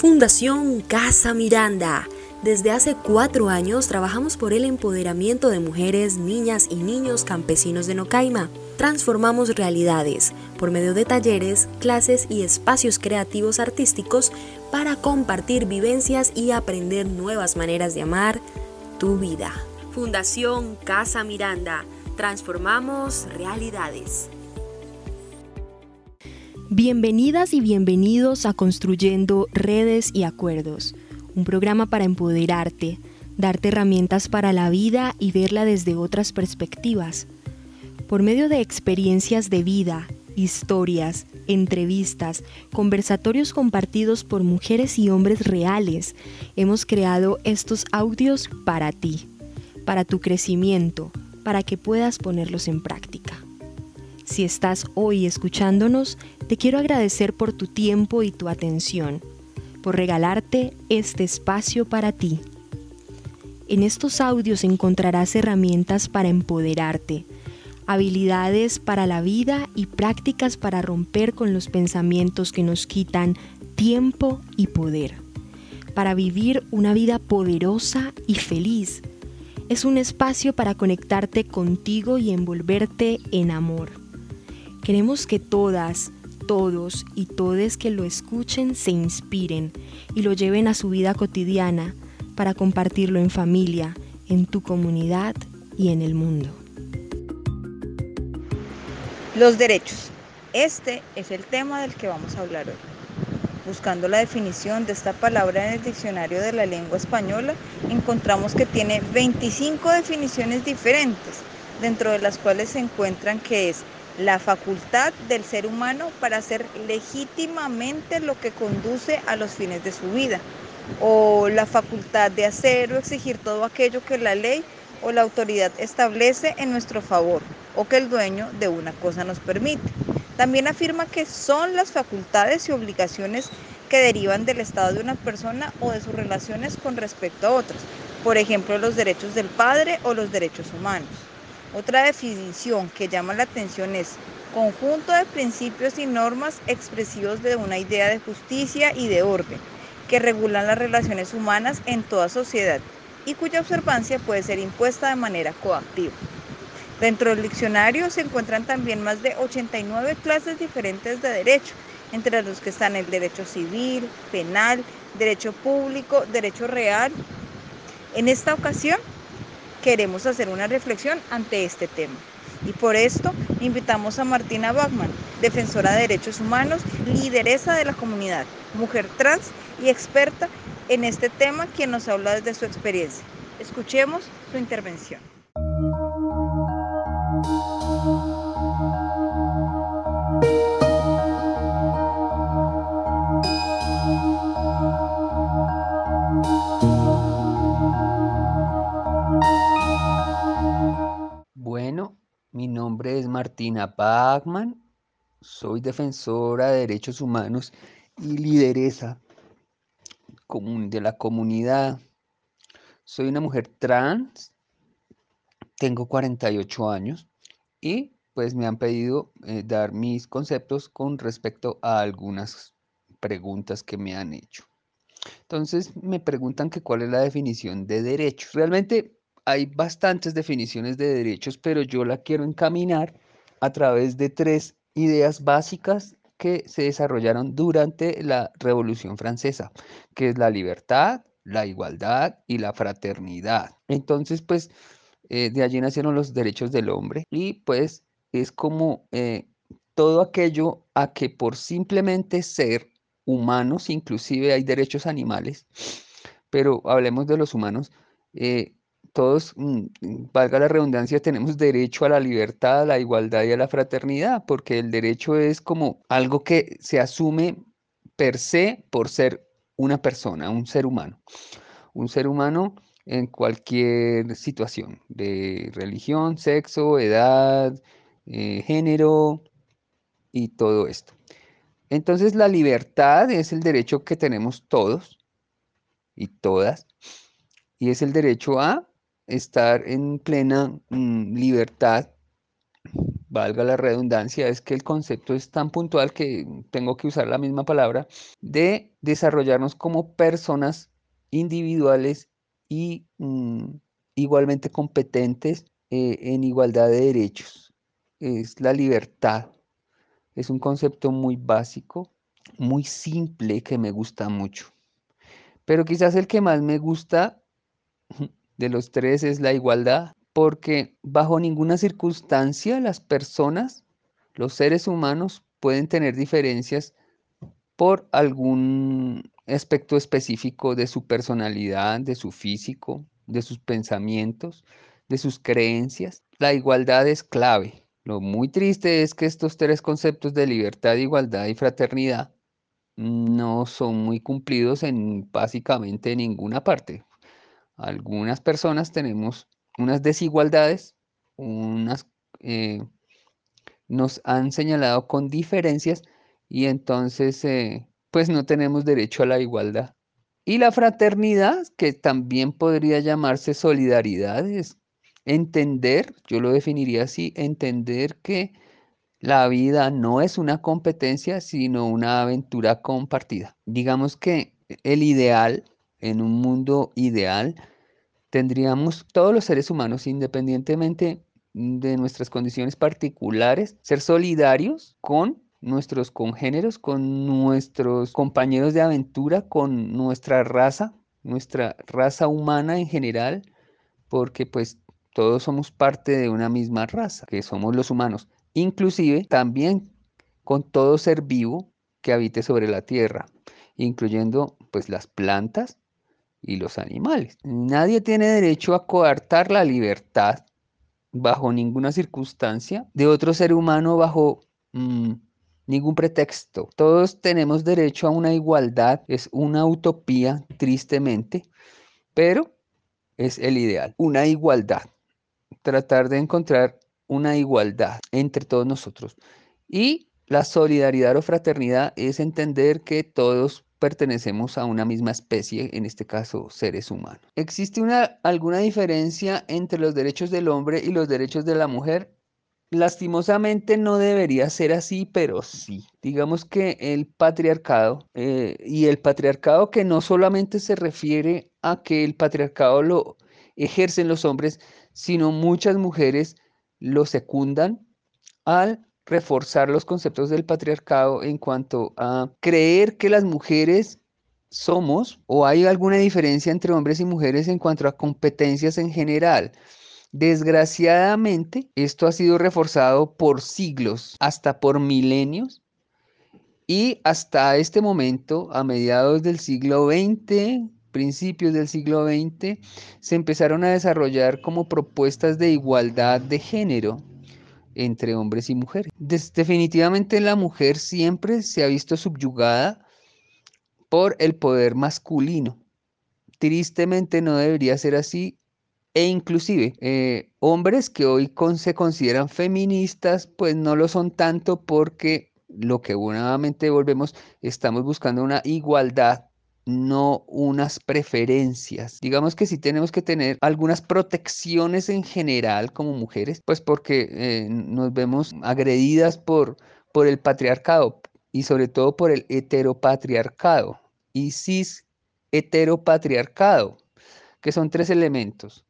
Fundación Casa Miranda. Desde hace cuatro años trabajamos por el empoderamiento de mujeres, niñas y niños campesinos de Nocaima. Transformamos realidades por medio de talleres, clases y espacios creativos artísticos para compartir vivencias y aprender nuevas maneras de amar tu vida. Fundación Casa Miranda. Transformamos realidades. Bienvenidas y bienvenidos a Construyendo Redes y Acuerdos, un programa para empoderarte, darte herramientas para la vida y verla desde otras perspectivas. Por medio de experiencias de vida, historias, entrevistas, conversatorios compartidos por mujeres y hombres reales, hemos creado estos audios para ti, para tu crecimiento, para que puedas ponerlos en práctica. Si estás hoy escuchándonos, te quiero agradecer por tu tiempo y tu atención, por regalarte este espacio para ti. En estos audios encontrarás herramientas para empoderarte, habilidades para la vida y prácticas para romper con los pensamientos que nos quitan tiempo y poder, para vivir una vida poderosa y feliz. Es un espacio para conectarte contigo y envolverte en amor. Queremos que todas, todos y todes que lo escuchen se inspiren y lo lleven a su vida cotidiana para compartirlo en familia, en tu comunidad y en el mundo. Los derechos. Este es el tema del que vamos a hablar hoy. Buscando la definición de esta palabra en el diccionario de la lengua española, encontramos que tiene 25 definiciones diferentes, dentro de las cuales se encuentran que es la facultad del ser humano para hacer legítimamente lo que conduce a los fines de su vida, o la facultad de hacer o exigir todo aquello que la ley o la autoridad establece en nuestro favor, o que el dueño de una cosa nos permite. También afirma que son las facultades y obligaciones que derivan del estado de una persona o de sus relaciones con respecto a otras, por ejemplo los derechos del padre o los derechos humanos. Otra definición que llama la atención es conjunto de principios y normas expresivos de una idea de justicia y de orden que regulan las relaciones humanas en toda sociedad y cuya observancia puede ser impuesta de manera coactiva. Dentro del diccionario se encuentran también más de 89 clases diferentes de derecho, entre los que están el derecho civil, penal, derecho público, derecho real. En esta ocasión queremos hacer una reflexión ante este tema. Y por esto invitamos a Martina Bachmann, defensora de derechos humanos, lideresa de la comunidad, mujer trans y experta en este tema, quien nos habla desde su experiencia. Escuchemos su intervención. Nombre es Martina Bachmann, soy defensora de derechos humanos y lideresa de la comunidad. Soy una mujer trans, tengo 48 años y pues me han pedido eh, dar mis conceptos con respecto a algunas preguntas que me han hecho. Entonces me preguntan que cuál es la definición de derechos. Realmente hay bastantes definiciones de derechos, pero yo la quiero encaminar a través de tres ideas básicas que se desarrollaron durante la Revolución Francesa, que es la libertad, la igualdad y la fraternidad. Entonces, pues, eh, de allí nacieron los derechos del hombre y pues es como eh, todo aquello a que por simplemente ser humanos, inclusive hay derechos animales, pero hablemos de los humanos, eh, todos, mm, valga la redundancia, tenemos derecho a la libertad, a la igualdad y a la fraternidad, porque el derecho es como algo que se asume per se por ser una persona, un ser humano. Un ser humano en cualquier situación de religión, sexo, edad, eh, género y todo esto. Entonces la libertad es el derecho que tenemos todos y todas, y es el derecho a estar en plena mm, libertad valga la redundancia, es que el concepto es tan puntual que tengo que usar la misma palabra, de desarrollarnos como personas individuales y mm, igualmente competentes eh, en igualdad de derechos. Es la libertad. Es un concepto muy básico, muy simple que me gusta mucho. Pero quizás el que más me gusta de los tres es la igualdad, porque bajo ninguna circunstancia las personas, los seres humanos, pueden tener diferencias por algún aspecto específico de su personalidad, de su físico, de sus pensamientos, de sus creencias. La igualdad es clave. Lo muy triste es que estos tres conceptos de libertad, igualdad y fraternidad no son muy cumplidos en básicamente ninguna parte. Algunas personas tenemos unas desigualdades, unas eh, nos han señalado con diferencias y entonces eh, pues no tenemos derecho a la igualdad. Y la fraternidad, que también podría llamarse solidaridad, es entender, yo lo definiría así, entender que la vida no es una competencia, sino una aventura compartida. Digamos que el ideal, en un mundo ideal, tendríamos todos los seres humanos, independientemente de nuestras condiciones particulares, ser solidarios con nuestros congéneros, con nuestros compañeros de aventura, con nuestra raza, nuestra raza humana en general, porque pues todos somos parte de una misma raza, que somos los humanos, inclusive también con todo ser vivo que habite sobre la tierra, incluyendo pues las plantas y los animales. Nadie tiene derecho a coartar la libertad bajo ninguna circunstancia de otro ser humano bajo mm, ningún pretexto. Todos tenemos derecho a una igualdad, es una utopía, tristemente, pero es el ideal, una igualdad. Tratar de encontrar una igualdad entre todos nosotros. Y la solidaridad o fraternidad es entender que todos pertenecemos a una misma especie, en este caso seres humanos. ¿Existe una, alguna diferencia entre los derechos del hombre y los derechos de la mujer? Lastimosamente no debería ser así, pero sí. Digamos que el patriarcado eh, y el patriarcado que no solamente se refiere a que el patriarcado lo ejercen los hombres, sino muchas mujeres lo secundan al reforzar los conceptos del patriarcado en cuanto a creer que las mujeres somos o hay alguna diferencia entre hombres y mujeres en cuanto a competencias en general. Desgraciadamente, esto ha sido reforzado por siglos, hasta por milenios, y hasta este momento, a mediados del siglo XX, principios del siglo XX, se empezaron a desarrollar como propuestas de igualdad de género entre hombres y mujeres. definitivamente la mujer siempre se ha visto subyugada por el poder masculino. Tristemente no debería ser así e inclusive eh, hombres que hoy se consideran feministas, pues no lo son tanto porque lo que nuevamente volvemos, estamos buscando una igualdad no unas preferencias. Digamos que sí tenemos que tener algunas protecciones en general como mujeres, pues porque eh, nos vemos agredidas por, por el patriarcado y sobre todo por el heteropatriarcado y cis heteropatriarcado, que son tres elementos.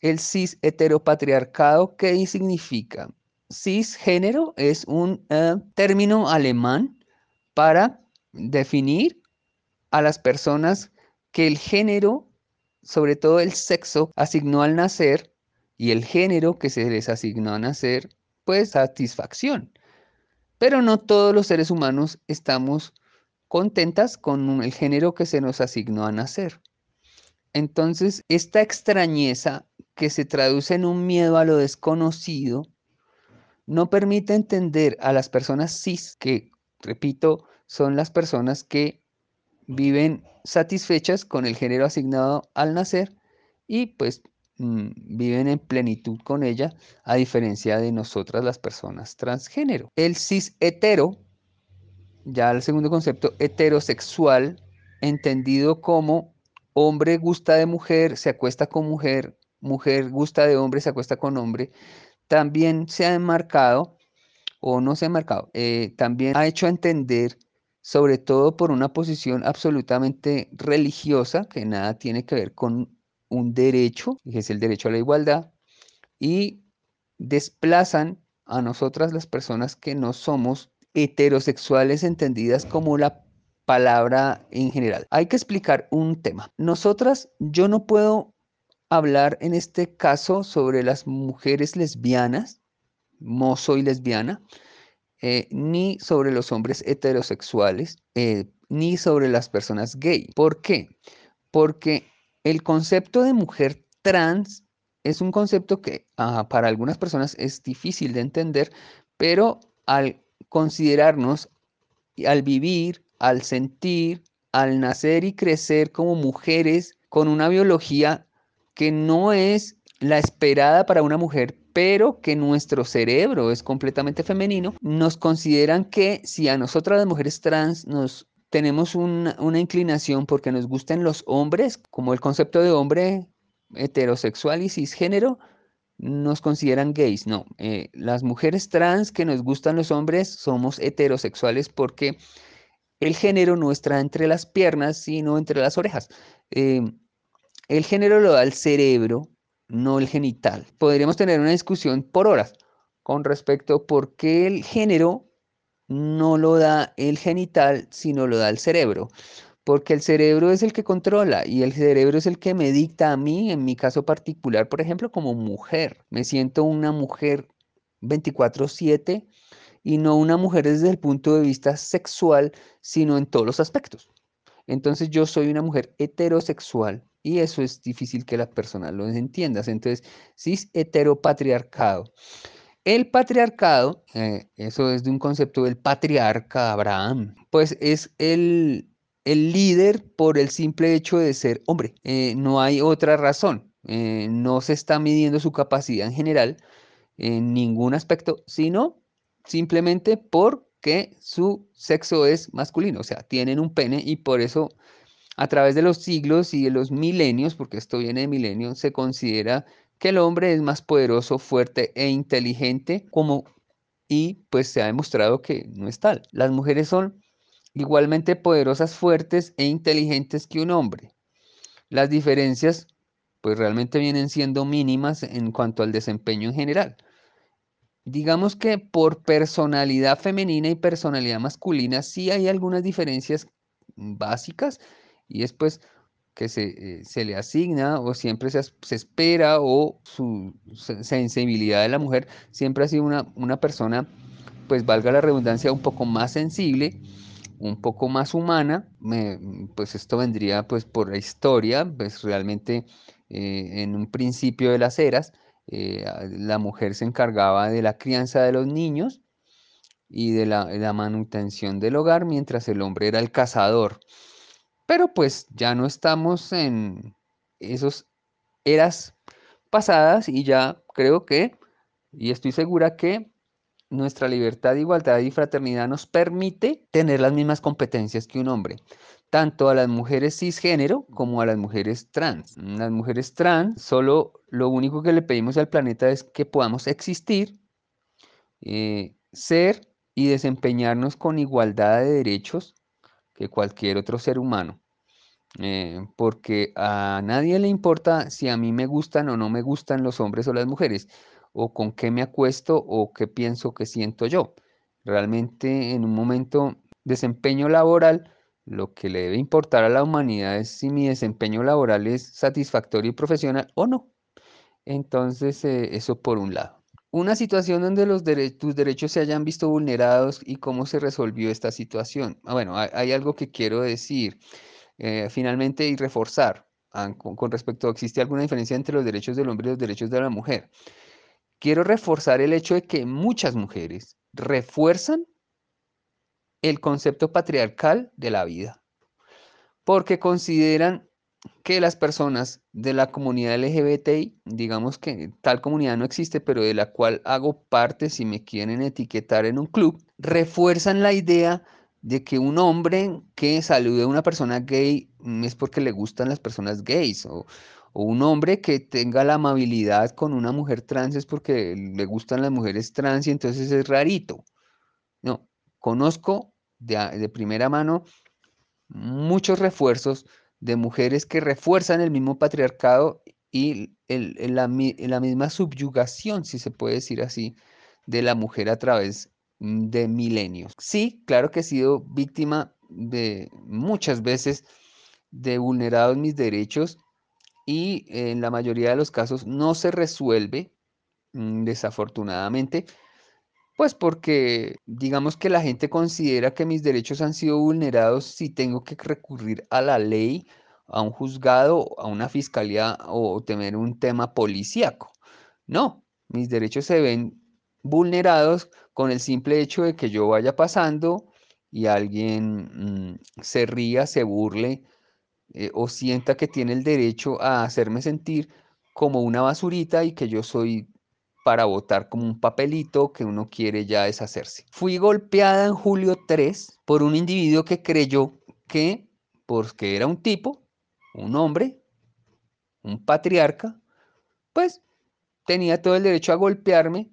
El cis heteropatriarcado, ¿qué significa? Cisgénero es un eh, término alemán para definir a las personas que el género, sobre todo el sexo, asignó al nacer y el género que se les asignó a nacer, pues satisfacción. Pero no todos los seres humanos estamos contentas con el género que se nos asignó a nacer. Entonces, esta extrañeza que se traduce en un miedo a lo desconocido, no permite entender a las personas cis, que, repito, son las personas que viven satisfechas con el género asignado al nacer y pues mm, viven en plenitud con ella, a diferencia de nosotras las personas transgénero. El cis hetero, ya el segundo concepto, heterosexual, entendido como hombre gusta de mujer, se acuesta con mujer, mujer gusta de hombre, se acuesta con hombre, también se ha enmarcado, o no se ha enmarcado, eh, también ha hecho entender, sobre todo por una posición absolutamente religiosa, que nada tiene que ver con un derecho, que es el derecho a la igualdad, y desplazan a nosotras las personas que no somos heterosexuales entendidas como la palabra en general. Hay que explicar un tema. Nosotras, yo no puedo hablar en este caso sobre las mujeres lesbianas, no soy lesbiana, eh, ni sobre los hombres heterosexuales, eh, ni sobre las personas gay. ¿Por qué? Porque el concepto de mujer trans es un concepto que ah, para algunas personas es difícil de entender, pero al considerarnos, al vivir, al sentir, al nacer y crecer como mujeres con una biología que no es la esperada para una mujer, pero que nuestro cerebro es completamente femenino, nos consideran que si a nosotras las mujeres trans nos tenemos una, inclinación porque nos gustan los hombres, como el concepto de hombre heterosexual y cisgénero, nos consideran gays. No, eh, las mujeres trans que nos gustan los hombres somos heterosexuales porque el género no está entre las piernas, sino entre las orejas. Em, el género lo da el cerebro, no el genital. Podríamos tener una discusión por horas con respecto a por qué el género no lo da el genital, sino lo da el cerebro. Porque el cerebro es el que controla y el cerebro es el que me dicta a mí, en mi caso particular, por ejemplo, como mujer. Me siento una mujer 24/7 y no una mujer desde el punto de vista sexual, sino en todos los aspectos. Entonces yo soy una mujer heterosexual y eso es difícil que la persona lo entienda. Entonces, cis heteropatriarcado. El patriarcado, eh, eso es de un concepto del patriarca Abraham, pues es el, líder por el simple hecho de ser hombre. Eh, no hay otra razón. Eh, no se está midiendo su capacidad en general en ningún aspecto, sino simplemente porque su sexo es masculino, o sea, tienen un pene y por eso a través de los siglos y de los milenios, porque esto viene de milenios, se considera que el hombre es más poderoso, fuerte e inteligente como y pues se ha demostrado que no es tal. Las mujeres son igualmente poderosas, fuertes e inteligentes que un hombre. Las diferencias pues realmente vienen siendo mínimas en cuanto al desempeño en general digamos que por personalidad femenina y personalidad masculina sí hay algunas diferencias básicas y es pues que se, eh, le asigna o siempre se, espera o su sensibilidad de la mujer siempre ha sido una, una persona, pues valga la redundancia, un poco más sensible, un poco más humana, pues esto vendría pues por la historia, pues realmente eh, en un principio de las eras, eh, la mujer se encargaba de la crianza de los niños y de la, manutención del hogar, mientras el hombre era el cazador. Pero pues ya no estamos en esos eras pasadas y ya creo que, y estoy segura que nuestra libertad, igualdad y fraternidad nos permite tener las mismas competencias que un hombre tanto a las mujeres cisgénero como a las mujeres trans. Las mujeres trans, solo lo único que le pedimos al planeta es que podamos existir, eh, ser y desempeñarnos con igualdad de derechos que cualquier otro ser humano. Eh, porque a nadie le importa si a mí me gustan o no me gustan los hombres o las mujeres, o con qué me acuesto o qué pienso que siento yo. Realmente en un momento desempeño laboral, lo que le debe importar a la humanidad es si mi desempeño laboral es satisfactorio y profesional o no. Entonces, eh, eso por un lado. Una situación donde los tus derechos se hayan visto vulnerados y cómo se resolvió esta situación. Ah, bueno, hay, algo que quiero decir eh, finalmente y reforzar ah, con, respecto a existe alguna diferencia entre los derechos del hombre y los derechos de la mujer. Quiero reforzar el hecho de que muchas mujeres refuerzan el concepto patriarcal de la vida, porque consideran que las personas de la comunidad LGBTI, digamos que tal comunidad no existe, pero de la cual hago parte si me quieren etiquetar en un club, refuerzan la idea de que un hombre que salude a una persona gay es porque le gustan las personas gays o, o un hombre que tenga la amabilidad con una mujer trans es porque le gustan las mujeres trans y entonces es rarito. No, conozco de, primera mano muchos refuerzos de mujeres que refuerzan el mismo patriarcado y la, misma subyugación, si se puede decir así, de la mujer a través de milenios. Sí, claro que he sido víctima de muchas veces de vulnerados mis derechos y en la mayoría de los casos no se resuelve, mm, desafortunadamente, pues porque digamos que la gente considera que mis derechos han sido vulnerados si tengo que recurrir a la ley, a un juzgado, a una fiscalía o tener un tema policíaco. No, mis derechos se ven vulnerados con el simple hecho de que yo vaya pasando y alguien mm, se ría, se burle eh, o sienta que tiene el derecho a hacerme sentir como una basurita y que yo soy para votar como un papelito que uno quiere ya deshacerse. Fui golpeada en julio 3 por un individuo que creyó que, porque era un tipo, un hombre, un patriarca, pues tenía todo el derecho a golpearme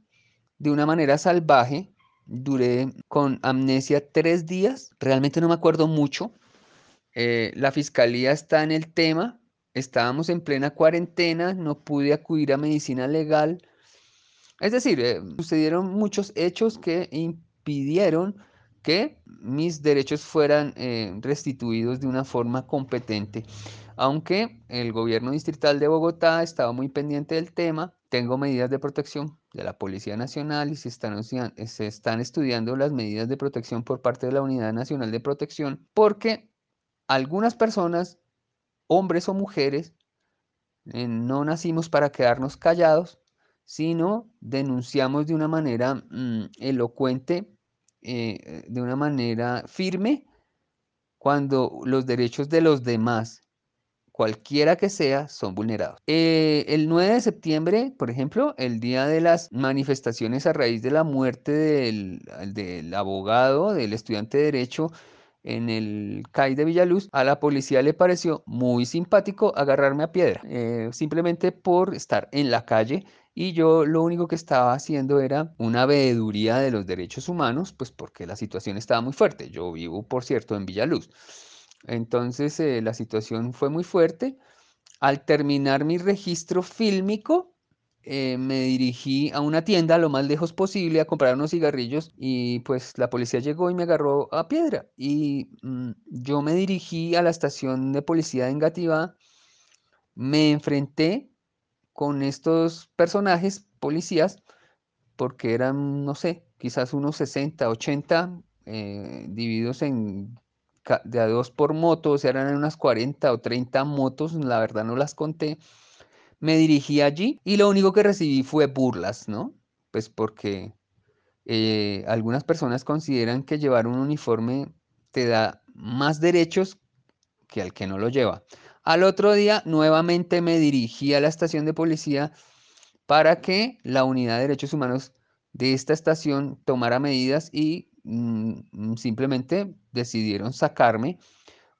de una manera salvaje. Duré con amnesia tres días, realmente no me acuerdo mucho. Eh, la fiscalía está en el tema, estábamos en plena cuarentena, no pude acudir a medicina legal. Es decir, eh, sucedieron muchos hechos que impidieron que mis derechos fueran eh, restituidos de una forma competente. Aunque el gobierno distrital de Bogotá estaba muy pendiente del tema, tengo medidas de protección de la Policía Nacional y se están, estudiando las medidas de protección por parte de la Unidad Nacional de Protección porque algunas personas, hombres o mujeres, eh, no nacimos para quedarnos callados, sino denunciamos de una manera mm, elocuente, eh, de una manera firme, cuando los derechos de los demás cualquiera que sea, son vulnerados. Eh, el 9 de septiembre, por ejemplo, el día de las manifestaciones a raíz de la muerte del, del abogado, del estudiante de Derecho, en el CAI de Villaluz, a la policía le pareció muy simpático agarrarme a piedra, eh, simplemente por estar en la calle y yo lo único que estaba haciendo era una veeduría de los derechos humanos, pues porque la situación estaba muy fuerte. Yo vivo, por cierto, en Villaluz. Entonces eh, la situación fue muy fuerte. Al terminar mi registro fílmico, eh, me dirigí a una tienda lo más lejos posible a comprar unos cigarrillos y pues la policía llegó y me agarró a piedra. Y mm, yo me dirigí a la estación de policía de Engativá, me enfrenté con estos personajes, policías, porque eran, no sé, quizás unos 60, 80, eh, divididos en de dos por moto, o sea, eran unas 40 o 30 motos, la verdad no las conté. Me dirigí allí y lo único que recibí fue burlas, ¿no? Pues porque eh, algunas personas consideran que llevar un uniforme te da más derechos que al que no lo lleva. Al otro día nuevamente me dirigí a la estación de policía para que la unidad de derechos humanos de esta estación tomara medidas y Mm, mm, simplemente decidieron sacarme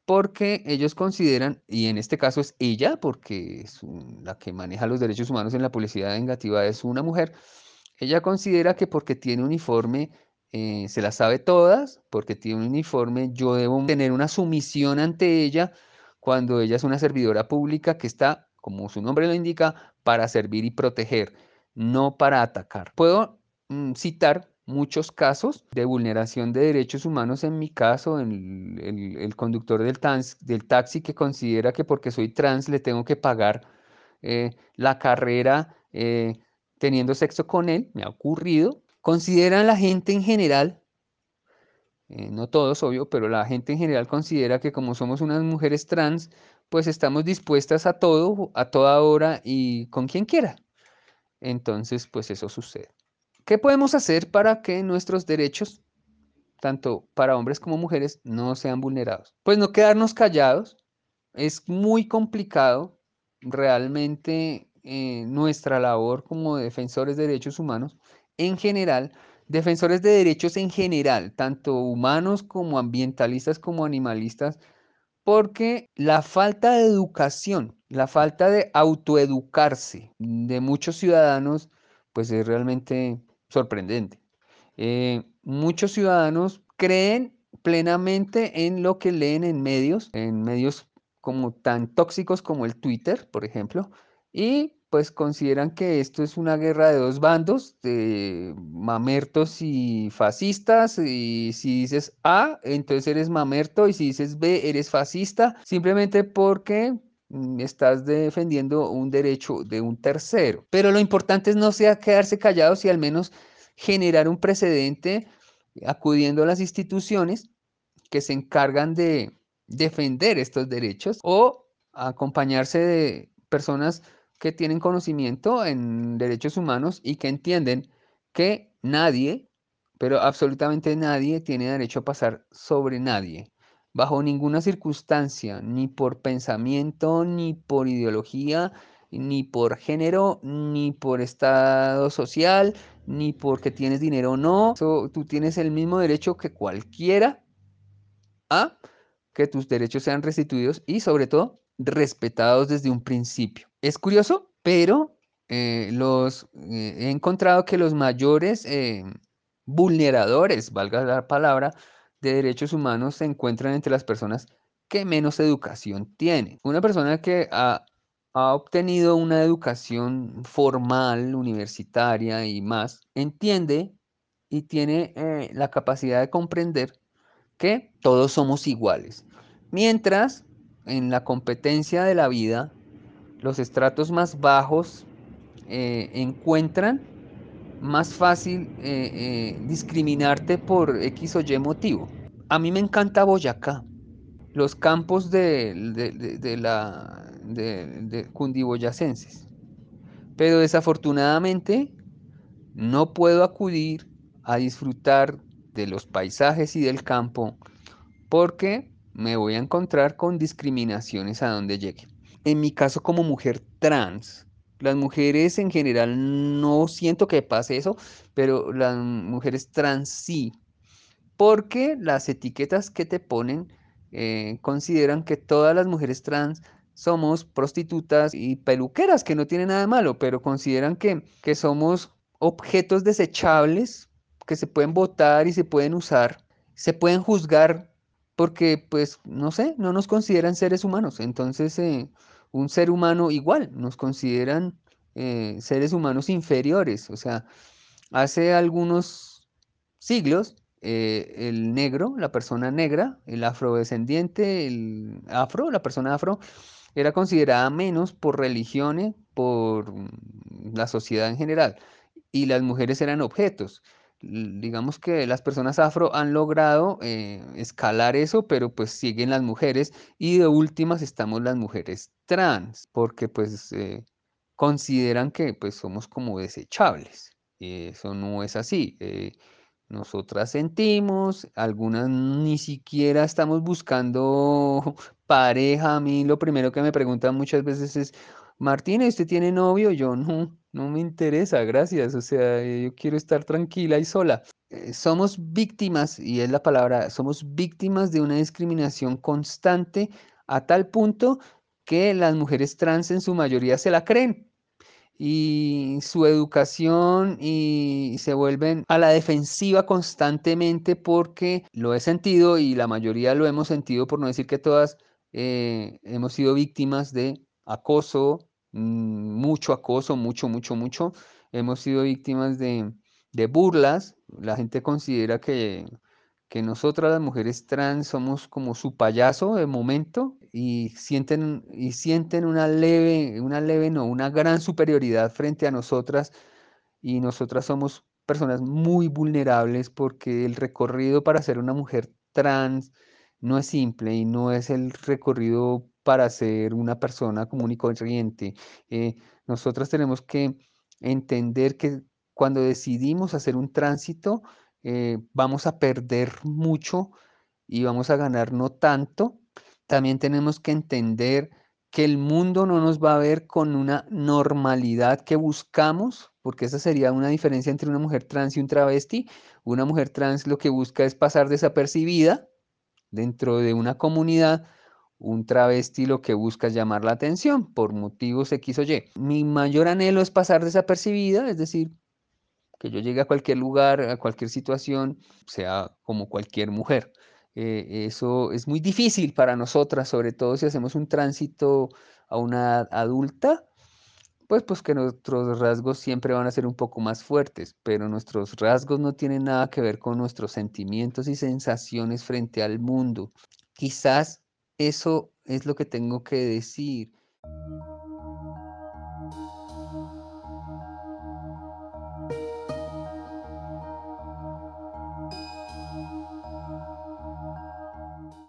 porque ellos consideran, y en este caso es ella, porque es la que maneja los derechos humanos en la policía vengativa es una mujer, ella considera que porque tiene uniforme eh, se la sabe todas, porque tiene un uniforme, yo debo tener una sumisión ante ella cuando ella es una servidora pública que está, como su nombre lo indica, para servir y proteger, no para atacar. Puedo mm, citar muchos casos de vulneración de derechos humanos, en mi caso, el, el, conductor del, del, taxi que considera que porque soy trans le tengo que pagar eh, la carrera eh, teniendo sexo con él, me ha ocurrido. Consideran la gente en general, eh, no todos, obvio, pero la gente en general considera que como somos unas mujeres trans, pues estamos dispuestas a todo, a toda hora y con quien quiera. Entonces, pues eso sucede. ¿Qué podemos hacer para que nuestros derechos, tanto para hombres como mujeres, no sean vulnerados? Pues no quedarnos callados. Es muy complicado realmente eh, nuestra labor como defensores de derechos humanos en general, defensores de derechos en general, tanto humanos como ambientalistas como animalistas, porque la falta de educación, la falta de autoeducarse de muchos ciudadanos, pues es realmente sorprendente. Eh, muchos ciudadanos creen plenamente en lo que leen en medios, en medios como tan tóxicos como el Twitter, por ejemplo, y pues consideran que esto es una guerra de dos bandos, de mamertos y fascistas, y si dices A, entonces eres mamerto, y si dices B, eres fascista, simplemente porque mm, estás defendiendo un derecho de un tercero. Pero lo importante es no sea quedarse callados y al menos generar un precedente acudiendo a las instituciones que se encargan de defender estos derechos o acompañarse de personas que tienen conocimiento en derechos humanos y que entienden que nadie, pero absolutamente nadie tiene derecho a pasar sobre nadie, bajo ninguna circunstancia, ni por pensamiento, ni por ideología, ni por género, ni por estado social, ni porque tienes dinero o no. tú tienes el mismo derecho que cualquiera a que tus derechos sean restituidos y sobre todo respetados desde un principio. Es curioso, pero eh, los, eh, he encontrado que los mayores eh, vulneradores, valga la palabra, de derechos humanos se encuentran entre las personas que menos educación tienen. Una persona que ha, ha obtenido una educación formal, universitaria y más, entiende y tiene la capacidad de comprender que todos somos iguales. Mientras en la competencia de la vida, los estratos más bajos eh, encuentran más fácil eh, eh, discriminarte por X o Y motivo. A mí me encanta Boyacá, los campos de, de la de, cundiboyacenses, pero desafortunadamente no puedo acudir a disfrutar de los paisajes y del campo porque me voy a encontrar con discriminaciones a donde llegue. En mi caso como mujer trans, las mujeres en general no siento que pase eso, pero las mujeres trans sí, porque las etiquetas que te ponen eh, consideran que todas las mujeres trans somos prostitutas y peluqueras, que no tiene nada de malo, pero consideran que, que somos objetos desechables que se pueden votar y se pueden usar, se pueden juzgar porque pues no sé, no nos consideran seres humanos. Entonces, eh, un ser humano igual, nos consideran eh, seres humanos inferiores. O sea, hace algunos siglos, eh, el negro, la persona negra, el afrodescendiente, el afro, la persona afro, era considerada menos por religiones, por mm, la sociedad en general, y las mujeres eran objetos digamos que las personas afro han logrado eh, escalar eso, pero pues siguen las mujeres y de últimas estamos las mujeres trans, porque pues eh, consideran que pues somos como desechables. Y eso no es así. Eh, nosotras sentimos, algunas ni siquiera estamos buscando pareja. A mí lo primero que me preguntan muchas veces es, Martina, ¿usted tiene novio? Yo no, no me interesa, gracias. O sea, eh, yo quiero estar tranquila y sola. Eh, somos víctimas, y es la palabra, somos víctimas de una discriminación constante a tal punto que las mujeres trans en su mayoría se la creen y su educación y se vuelven a la defensiva constantemente porque lo he sentido y la mayoría lo hemos sentido, por no decir que todas eh, hemos sido víctimas de acoso, mucho acoso, mucho, mucho, mucho. Hemos sido víctimas de, burlas. La gente considera que, que nosotras las mujeres trans somos como su payaso de momento y sienten, y sienten una leve, una leve, no, una gran superioridad frente a nosotras y nosotras somos personas muy vulnerables porque el recorrido para ser una mujer trans no es simple y no es el recorrido para ser una persona común y corriente. Eh, nosotras tenemos que entender que cuando decidimos hacer un tránsito, eh, vamos a perder mucho y vamos a ganar no tanto. También tenemos que entender que el mundo no nos va a ver con una normalidad que buscamos, porque esa sería una diferencia entre una mujer trans y un travesti. Una mujer trans lo que busca es pasar desapercibida dentro de una comunidad un travesti lo que busca es llamar la atención por motivos X o Y. Mi mayor anhelo es pasar desapercibida, es decir, que yo llegue a cualquier lugar, a cualquier situación, sea como cualquier mujer. Eh, eso es muy difícil para nosotras, sobre todo si hacemos un tránsito a una adulta, pues, pues que nuestros rasgos siempre van a ser un poco más fuertes, pero nuestros rasgos no tienen nada que ver con nuestros sentimientos y sensaciones frente al mundo. Quizás eso es lo que tengo que decir.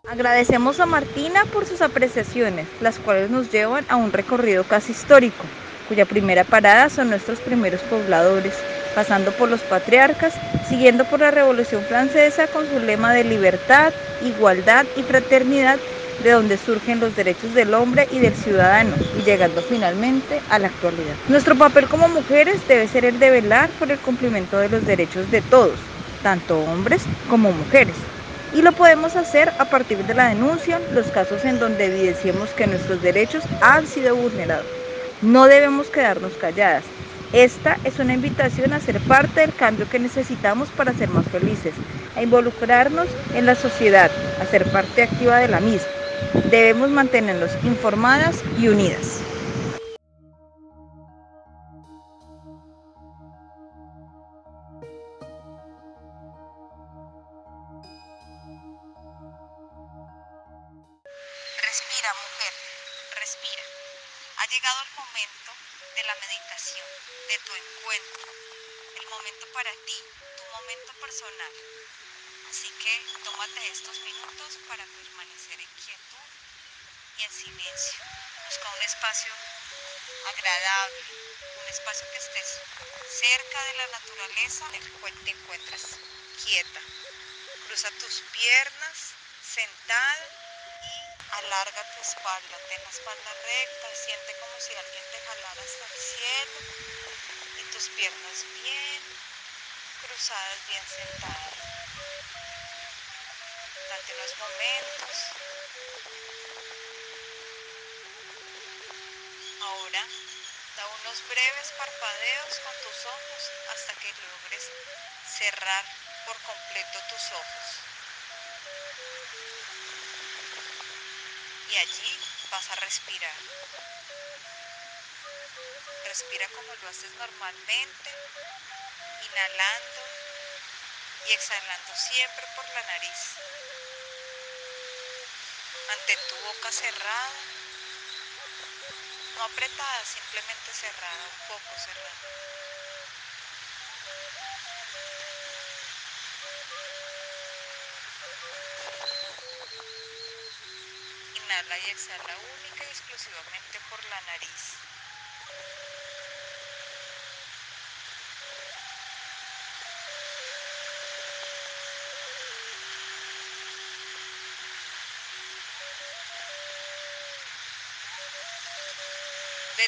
Agradecemos a Martina por sus apreciaciones, las cuales nos llevan a un recorrido casi histórico, cuya primera parada son nuestros primeros pobladores, pasando por los patriarcas, siguiendo por la Revolución Francesa con su lema de libertad, igualdad y fraternidad, de donde surgen los derechos del hombre y del ciudadano, y llegando finalmente a la actualidad. Nuestro papel como mujeres debe ser el de velar por el cumplimiento de los derechos de todos, tanto hombres como mujeres y lo podemos hacer a partir de la denuncia, los casos en donde evidenciemos que nuestros derechos han sido vulnerados. No debemos quedarnos calladas. Esta es una invitación a ser parte del cambio que necesitamos para ser más felices, a involucrarnos en la sociedad, a ser parte activa de la misma. Debemos mantenernos informadas y unidas. Y en silencio. Busca un espacio agradable, un espacio que estés cerca de la naturaleza, en el cual te encuentras quieta. Cruza tus piernas, sentada y alarga tu espalda. Ten la espalda recta, siente como si alguien te jalara hasta el cielo y tus piernas bien cruzadas, bien sentadas. Date unos momentos. Unos breves parpadeos con tus ojos hasta que logres cerrar por completo tus ojos. Y allí vas a respirar. Respira como lo haces normalmente inhalando y exhalando siempre por la nariz. Mantén tu boca cerrada, no apretada, simplemente cerrada, un poco cerrada. Inhala y exhala única y exclusivamente por la nariz.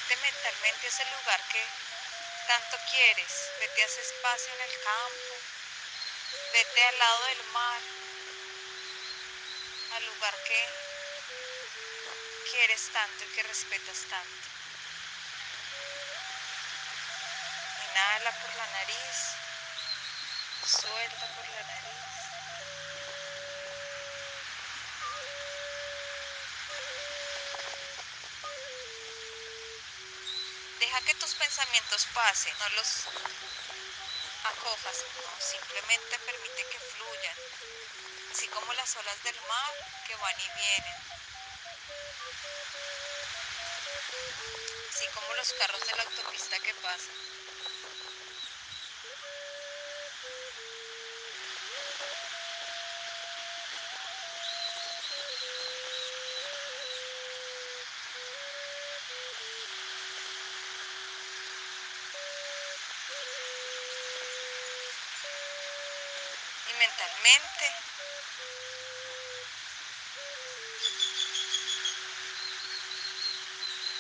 Vete mentalmente ese lugar que tanto quieres. Vete a ese espacio en el campo. Vete al lado del mar. Al lugar que quieres tanto y que respetas tanto. Inhala por la nariz. Suelta por la nariz. Pensamientos pasen, no los acojas, simplemente permite que fluyan, así como las olas del mar que van y vienen, así como los carros de la autopista que pasan.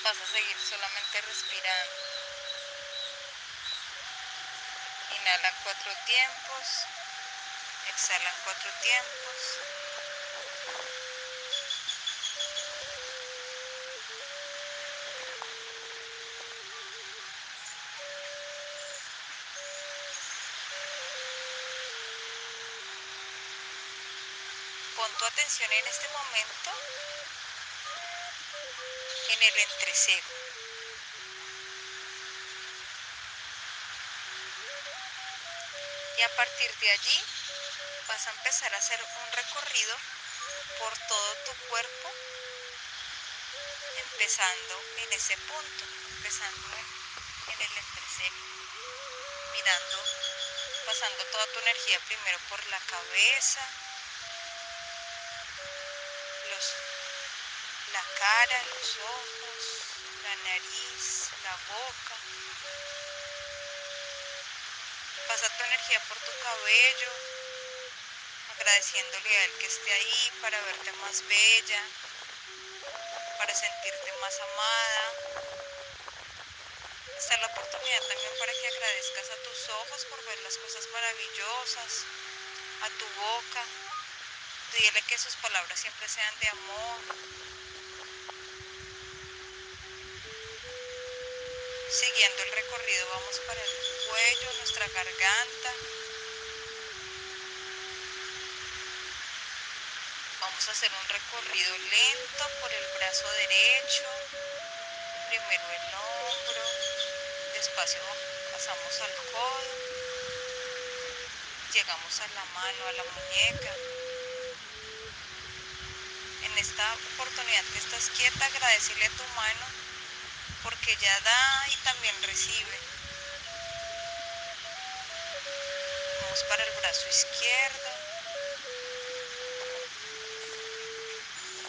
Vas a seguir solamente respirando. Inhala cuatro tiempos, exhala cuatro tiempos. Atención en este momento en el entrecejo. Y a partir de allí vas a empezar a hacer un recorrido por todo tu cuerpo, empezando en ese punto, empezando en el entrecejo, mirando, pasando toda tu energía primero por la cabeza, los, la cara, los ojos, la nariz, la boca. Pasa tu energía por tu cabello, agradeciéndole a él que esté ahí para verte más bella, para sentirte más amada. Esta es la oportunidad también para que agradezcas a tus ojos por ver las cosas maravillosas, a tu boca. Dile que sus palabras siempre sean de amor. Siguiendo el recorrido vamos para el cuello, nuestra garganta. Vamos a hacer un recorrido lento por el brazo derecho. Primero el hombro. Despacio pasamos al codo. Llegamos a la mano, a la muñeca. En esta oportunidad que estás quieta, agradecele a tu mano porque ella da y también recibe. Vamos para el brazo izquierdo,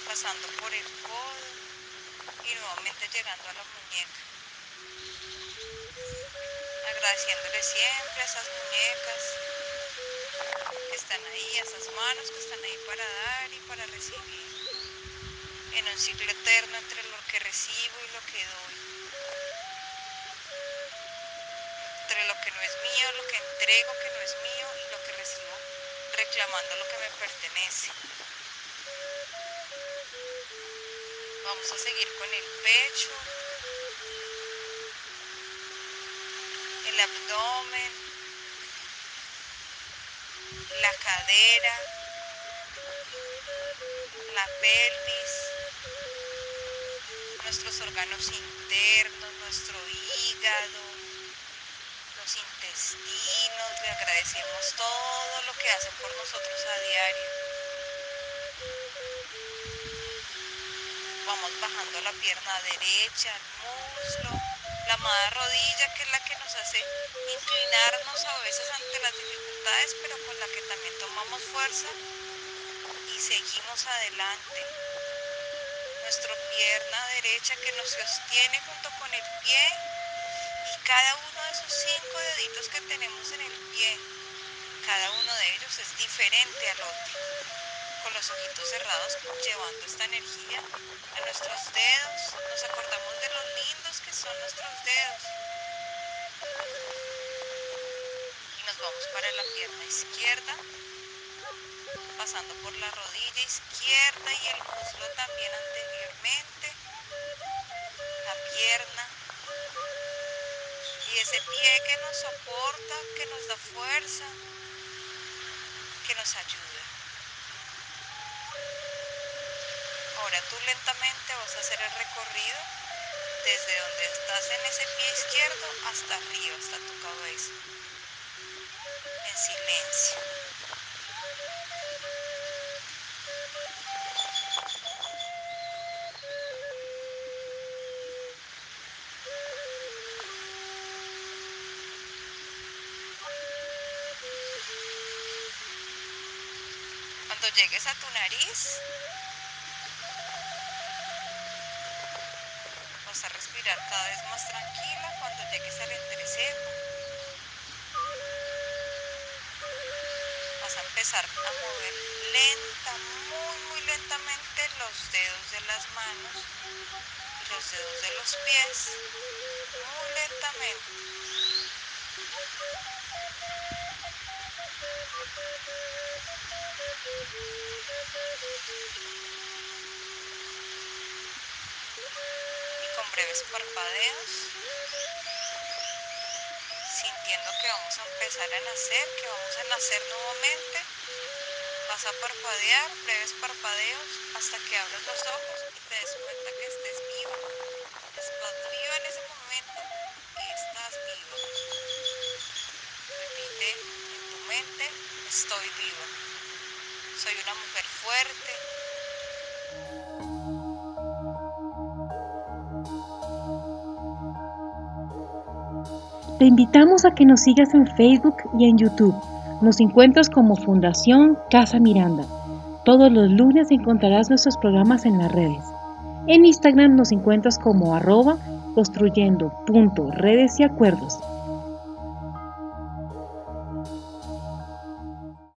pasando por el codo y nuevamente llegando a la muñeca. Agradeciéndole siempre a esas muñecas que están ahí, a esas manos que están ahí para dar y para recibir. En un ciclo eterno entre lo que recibo y lo que doy. Lo que entrego que no es mío y lo que recibo reclamando lo que me pertenece. Vamos a seguir con el pecho, el abdomen, la cadera, la pelvis, nuestros órganos internos, nuestro hígado, los intestinos, le agradecemos todo lo que hacen por nosotros a diario. Vamos bajando la pierna derecha, el muslo, la amada rodilla, que es la que nos hace inclinarnos a veces ante las dificultades, pero con la que también tomamos fuerza y seguimos adelante. Nuestra pierna derecha que nos sostiene junto con el pie y cada uno cinco deditos que tenemos en el pie, cada uno de ellos es diferente al otro. Con los ojitos cerrados, llevando esta energía a nuestros dedos, nos acordamos de lo lindos que son nuestros dedos. Y nos vamos para la pierna izquierda, pasando por la rodilla izquierda y el muslo también anteriormente, la pierna ese pie que nos soporta, que nos da fuerza, que nos ayuda. Ahora tú lentamente vas a hacer el recorrido desde donde estás en ese pie izquierdo hasta arriba, hasta tu cabeza, en silencio. Llegues a tu nariz, vas a respirar cada vez más tranquila cuando llegues al entrecejo. Vas a empezar a mover lenta, muy, muy lentamente los dedos de las manos y los dedos de los pies. Muy lentamente. Y con breves parpadeos, sintiendo que vamos a empezar a nacer, que vamos a nacer nuevamente, vas a parpadear, breves parpadeos, hasta que abras los ojos y te des estoy viva. Soy una mujer fuerte, Te invitamos a que nos sigas en Facebook y en YouTube. Nos encuentras como Fundación Casa Miranda. Todos los lunes encontrarás nuestros programas en las redes. En Instagram nos encuentras como arroba construyendo y acuerdos.